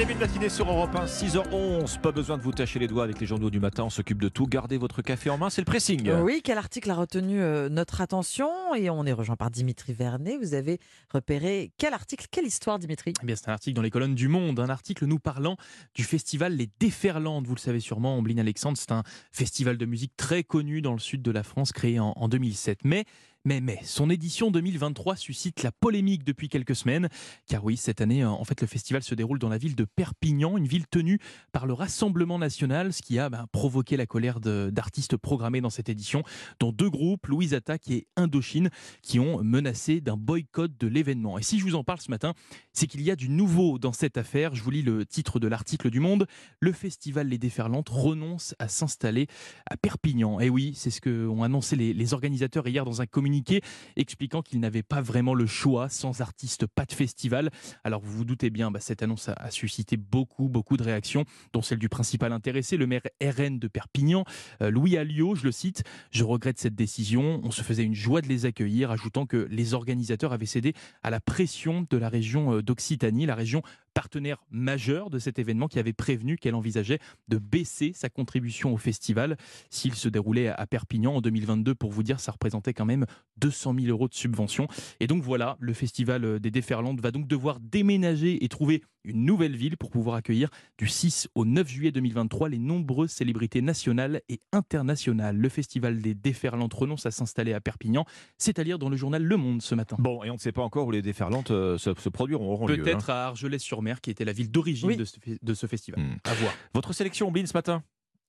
début de matinée sur Europe 1, 6h11. Pas besoin de vous tâcher les doigts avec les journaux du matin, on s'occupe de tout. Gardez votre café en main, c'est le pressing. Oui, quel article a retenu euh, notre attention? Et on est rejoint par Dimitri Vernet. Vous avez repéré quel article, quelle histoire, Dimitri? Eh bien, c'est un article dans les colonnes du Monde, un article nous parlant du festival Les Déferlantes. Vous le savez sûrement, Ambline Alexandre, c'est un festival de musique très connu dans le sud de la France, créé en, en 2007. Mais mais, mais, son édition 2023 suscite la polémique depuis quelques semaines, car oui, cette année, en fait, le festival se déroule dans la ville de Perpignan, une ville tenue par le Rassemblement national, ce qui a ben, provoqué la colère d'artistes programmés dans cette édition, dont deux groupes, Louise Attaque et Indochine, qui ont menacé d'un boycott de l'événement. Et si je vous en parle ce matin, c'est qu'il y a du nouveau dans cette affaire. Je vous lis le titre de l'article du Monde. Le festival Les Déferlantes renonce à s'installer à Perpignan. Et oui, c'est ce qu'ont annoncé les, organisateurs hier dans un communiqué expliquant qu'il n'avait pas vraiment le choix, sans artiste, pas de festival. Alors vous vous doutez bien, bah, cette annonce a, suscité beaucoup, beaucoup de réactions, dont celle du principal intéressé, le maire RN de Perpignan, euh, Louis Alliot, je le cite, je regrette cette décision, on se faisait une joie de les accueillir, ajoutant que les organisateurs avaient cédé à la pression de la région euh, d'Occitanie, la région partenaire majeur de cet événement qui avait prévenu qu'elle envisageait de baisser sa contribution au festival s'il se déroulait à Perpignan en 2022. Pour vous dire, ça représentait quand même 200 000 euros de subvention. Et donc voilà, le festival des Déferlantes va donc devoir déménager et trouver une nouvelle ville pour pouvoir accueillir du 6 au 9 juillet 2023 les nombreuses célébrités nationales et internationales. Le festival des Déferlantes renonce à s'installer à Perpignan, c'est à dire dans le journal Le Monde ce matin. Bon, et on ne sait pas encore où les Déferlantes euh, se, se, produiront, lieu. Peut-être hein. à Argelès-sur-Mer, qui était la ville d'origine oui. de, ce, de, ce festival. Hmm. À voir. Votre sélection, Bin, ce matin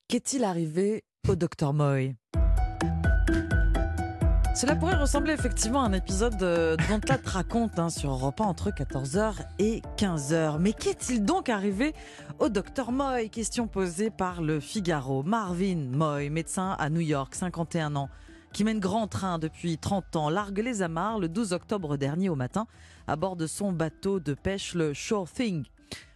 Qu'est-il arrivé au Dr Moy? Cela pourrait ressembler effectivement à un épisode dont te raconte hein, sur Europe 1 entre 14h et 15h. Mais qu'est-il donc arrivé au docteur Moy? Question posée par le Figaro. Marvin Moy, médecin à New York, 51 ans, qui mène grand train depuis 30 ans, largue les amarres le 12 octobre dernier au matin à bord de son bateau de pêche, le Sure Thing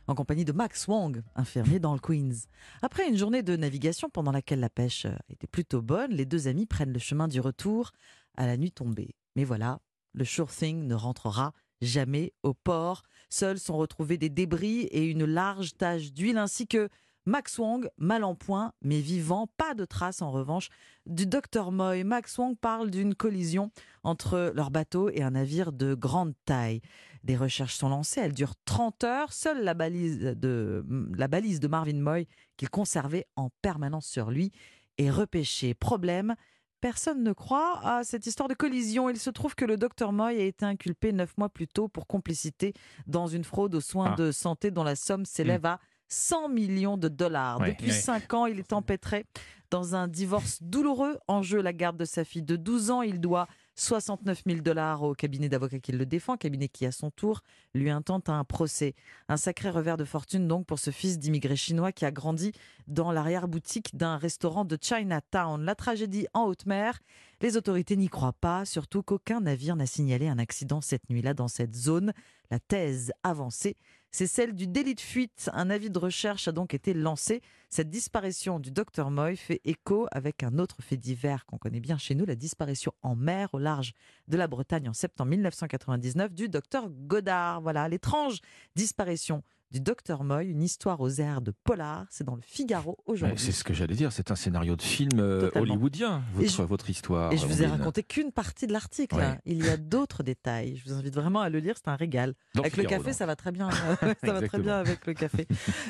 en compagnie de Max Wong, infirmier dans le Queens. Après une journée de navigation pendant laquelle la pêche était plutôt bonne, les deux amis prennent le chemin du retour à la nuit tombée. Mais voilà, le Sure Thing ne rentrera jamais au port. Seuls sont retrouvés des débris et une large tache d'huile ainsi que Max Wong, mal en point, mais vivant, pas de traces en revanche du docteur Moy. Max Wong parle d'une collision entre leur bateau et un navire de grande taille. Des recherches sont lancées, elles durent 30 heures. Seule la balise de, la balise de Marvin Moy, qu'il conservait en permanence sur lui, est repêchée. Problème, personne ne croit à cette histoire de collision. Il se trouve que le docteur Moy a été inculpé neuf mois plus tôt pour complicité dans une fraude aux soins ah. de santé dont la somme s'élève mmh. à 100 millions de dollars. Ouais, Depuis ouais. 5 ans, il est empêtré dans un divorce douloureux. En jeu, la garde de sa fille de 12 ans. Il doit 69 000 dollars au cabinet d'avocats qui le défend, cabinet qui, à son tour, lui intente un procès. Un sacré revers de fortune donc pour ce fils d'immigré chinois qui a grandi dans l'arrière-boutique d'un restaurant de Chinatown. La tragédie en haute mer, les autorités n'y croient pas, surtout qu'aucun navire n'a signalé un accident cette nuit-là dans cette zone. La thèse avancée, c'est celle du délit de fuite. Un avis de recherche a donc été lancé. Cette disparition du docteur Moy fait écho avec un autre fait divers qu'on connaît bien chez nous, la disparition en mer au large de la Bretagne en septembre 1999 du docteur Godard. Voilà, l'étrange disparition du docteur Moy, une histoire aux airs de polar. C'est dans le Figaro aujourd'hui. C'est ce que j'allais dire, c'est un scénario de film euh, Totalement. hollywoodien, votre, je, votre histoire. Et je vous ai raconté qu'une partie de l'article. Ouais. hein. Il y a d'autres détails. Je vous invite vraiment à le lire, c'est un régal. Dans avec Figaro, le café, ça va très bien. ça va très bien avec le café.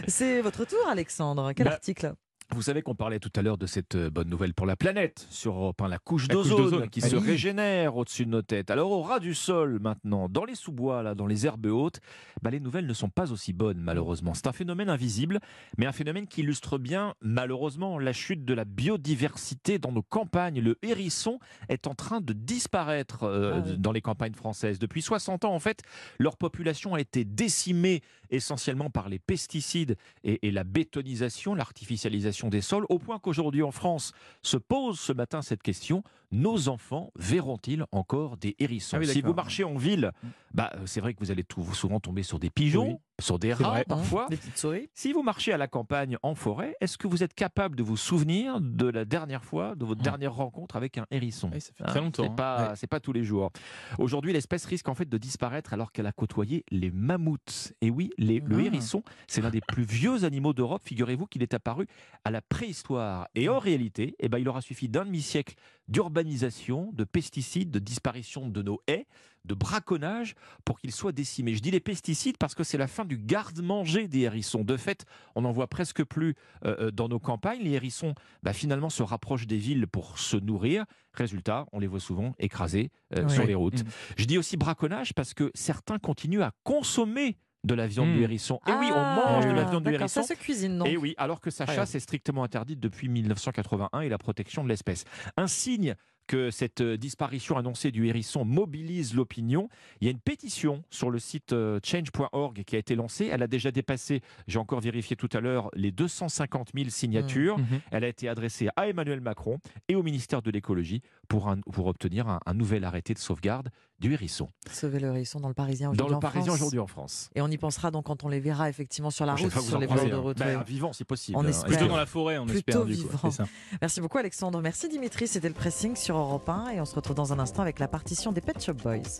C'est votre tour, Alexandre. Quel Bah, article? Vous savez qu'on parlait tout à l'heure de cette euh, bonne nouvelle pour la planète sur Europe 1, la couche d'ozone qui Ah se régénère au-dessus de nos têtes. Alors au ras du sol maintenant, dans les sous-bois, là, dans les herbes hautes, bah, les nouvelles ne sont pas aussi bonnes malheureusement. C'est un phénomène invisible, mais un phénomène qui illustre bien malheureusement la chute de la biodiversité dans nos campagnes. Le hérisson est en train de disparaître euh, Ah oui. dans les campagnes françaises. Depuis 60 ans en fait, leur population a été décimée essentiellement par les pesticides et, et la bétonisation, l'artificialisation des sols, au point qu'aujourd'hui en France se pose ce matin cette question. Nos enfants verront-ils encore des hérissons? Ah oui, Si vous marchez en ville, bah, euh, c'est vrai que vous allez tout, souvent tomber sur des pigeons, Oui. Sur des rats vrai. parfois. Des petites souris. Si vous marchez à la campagne en forêt, est-ce que vous êtes capable de vous souvenir de la dernière fois, de votre Mm. dernière rencontre avec un hérisson ça fait très longtemps, C'est hein. pas, Ouais. pas tous les jours. Aujourd'hui, l'espèce risque en fait de disparaître alors qu'elle a côtoyé les mammouths. Et oui, les- le Ah. hérisson, c'est l'un des plus vieux animaux d'Europe. Figurez-vous qu'il est apparu à la préhistoire. Et en réalité, eh ben, il aura suffi d'un demi-siècle d'urbanisation, de pesticides, de disparition de nos haies, de braconnage pour qu'il soit décimé. Je dis les pesticides parce que c'est la fin du garde-manger des hérissons. De fait, on n'en voit presque plus euh, euh, dans nos campagnes. Les hérissons, bah, finalement, se rapprochent des villes pour se nourrir. Résultat, on les voit souvent écrasés euh, Oui. sur les routes. Mhm. Je dis aussi braconnage parce que certains continuent à consommer de la viande Mm. du hérisson. Et oui, on Ah, mange de la viande du hérisson. Ça se cuisine, non Et oui, alors que sa chasse est strictement interdite depuis 1981 et la protection de l'espèce. Un signe que cette euh, disparition annoncée du hérisson mobilise l'opinion. Il y a une pétition sur le site euh, change.org qui a été lancée. Elle a déjà dépassé, j'ai encore vérifié tout à l'heure, les 250 000 signatures. Mhm. Elle a été adressée à Emmanuel Macron et au ministère de l'écologie pour, un- pour obtenir un, un nouvel arrêté de sauvegarde du hérisson. Sauver le hérisson dans le Parisien Dans aujourd'hui. le en Parisien France. aujourd'hui en France. Et on y pensera donc quand on les verra effectivement sur la route, sur les bords de un. route. Ben, vivant, c'est possible. On hein. espère. Plutôt dans la forêt, on Plutôt espère. Du coup. ça. Merci beaucoup Alexandre. Merci Dimitri. C'était le pressing sur Europe 1 et on se retrouve dans un instant avec la partition des Pet Shop Boys.